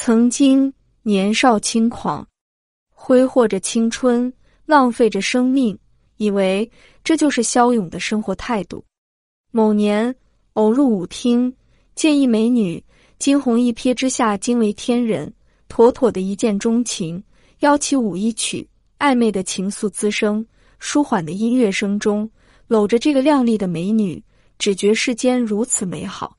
曾经年少轻狂，挥霍着青春，浪费着生命，以为这就是骁勇的生活态度。某年偶入舞厅，见一美女，惊鸿一瞥之下惊为天人，妥妥的一见钟情。邀起舞一曲，暧昧的情愫滋生，舒缓的音乐声中，搂着这个靓丽的美女，只觉世间如此美好。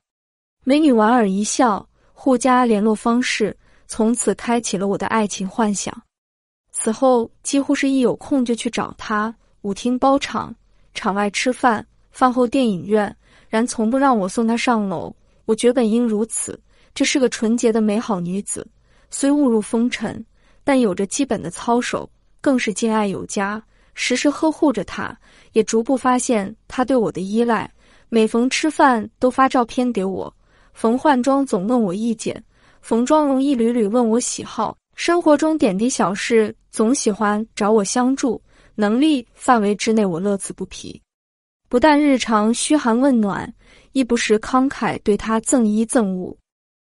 美女莞尔一笑。互加联络方式，从此开启了我的爱情幻想。此后几乎是一有空就去找他，舞厅包场，场外吃饭，饭后电影院，然从不让我送她上楼。我觉本应如此，这是个纯洁的美好女子，虽误入风尘，但有着基本的操守，更是敬爱有加，时时呵护着她。也逐步发现她对我的依赖，每逢吃饭都发照片给我。冯焕庄总问我意见，冯妆容一缕缕问我喜好，生活中点滴小事总喜欢找我相助，能力范围之内我乐此不疲。不但日常嘘寒问暖，亦不时慷慨对他赠衣赠物。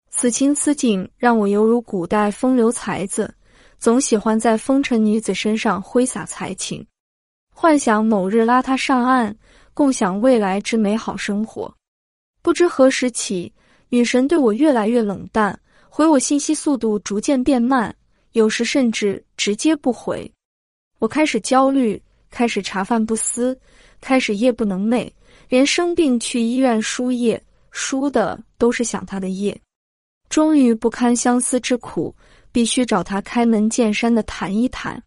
此情此景让我犹如古代风流才子，总喜欢在风尘女子身上挥洒才情，幻想某日拉她上岸，共享未来之美好生活。不知何时起。女神对我越来越冷淡，回我信息速度逐渐变慢，有时甚至直接不回。我开始焦虑，开始茶饭不思，开始夜不能寐，连生病去医院输液，输的都是想他的液。终于不堪相思之苦，必须找他开门见山的谈一谈。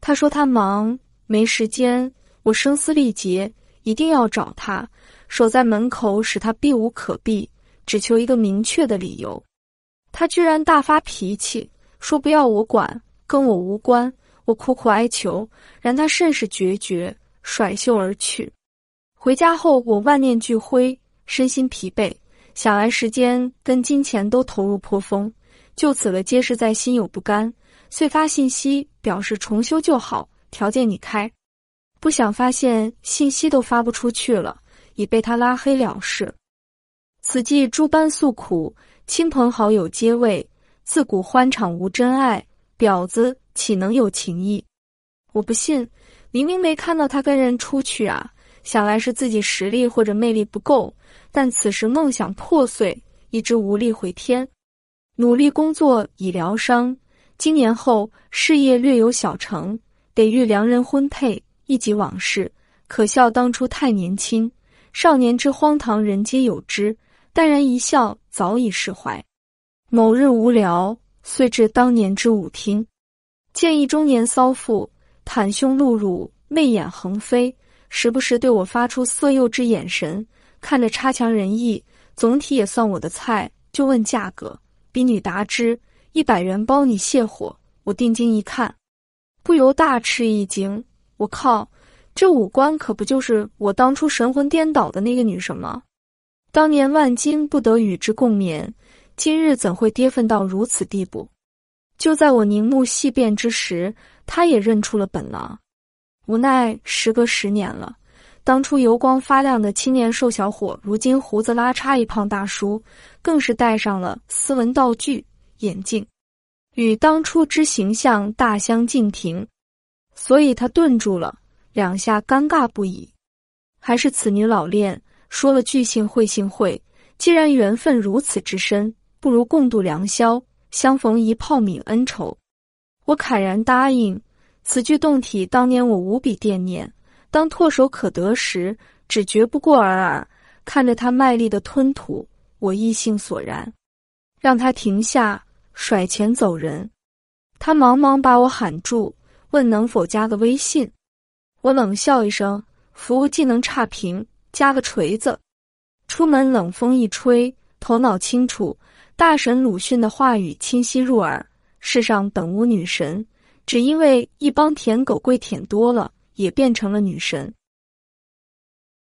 他说他忙没时间，我声嘶力竭，一定要找他，守在门口使他避无可避。只求一个明确的理由，他居然大发脾气，说不要我管，跟我无关。我苦苦哀求，然他甚是决绝，甩袖而去。回家后，我万念俱灰，身心疲惫，想来时间跟金钱都投入颇丰，就此了皆是在心有不甘，遂发信息表示重修就好，条件你开。不想发现信息都发不出去了，已被他拉黑了事。此际诸般诉苦，亲朋好友皆谓自古欢场无真爱，婊子岂能有情义？我不信，明明没看到他跟人出去啊！想来是自己实力或者魅力不够。但此时梦想破碎，一直无力回天。努力工作以疗伤，今年后事业略有小成，得遇良人婚配，一及往事，可笑当初太年轻。少年之荒唐，人皆有之。淡然一笑，早已释怀。某日无聊，遂至当年之舞厅，见一中年骚妇，袒胸露乳，媚眼横飞，时不时对我发出色诱之眼神，看着差强人意，总体也算我的菜。就问价格，婢女答之：一百元包你泻火。我定睛一看，不由大吃一惊。我靠，这五官可不就是我当初神魂颠倒的那个女神吗？当年万金不得与之共眠，今日怎会跌份到如此地步？就在我凝目细辨之时，他也认出了本郎。无奈时隔十年了，当初油光发亮的青年瘦小伙，如今胡子拉碴一胖大叔，更是戴上了斯文道具眼镜，与当初之形象大相径庭。所以他顿住了，两下尴尬不已。还是此女老练。说了句幸会幸会，既然缘分如此之深，不如共度良宵，相逢一泡泯恩仇。我慨然答应。此句动体，当年我无比惦念。当唾手可得时，只觉不过尔尔。看着他卖力的吞吐，我意兴索然，让他停下，甩钱走人。他忙忙把我喊住，问能否加个微信。我冷笑一声，服务技能差评。加个锤子！出门冷风一吹，头脑清楚。大神鲁迅的话语清晰入耳：世上本无女神，只因为一帮舔狗跪舔多了，也变成了女神。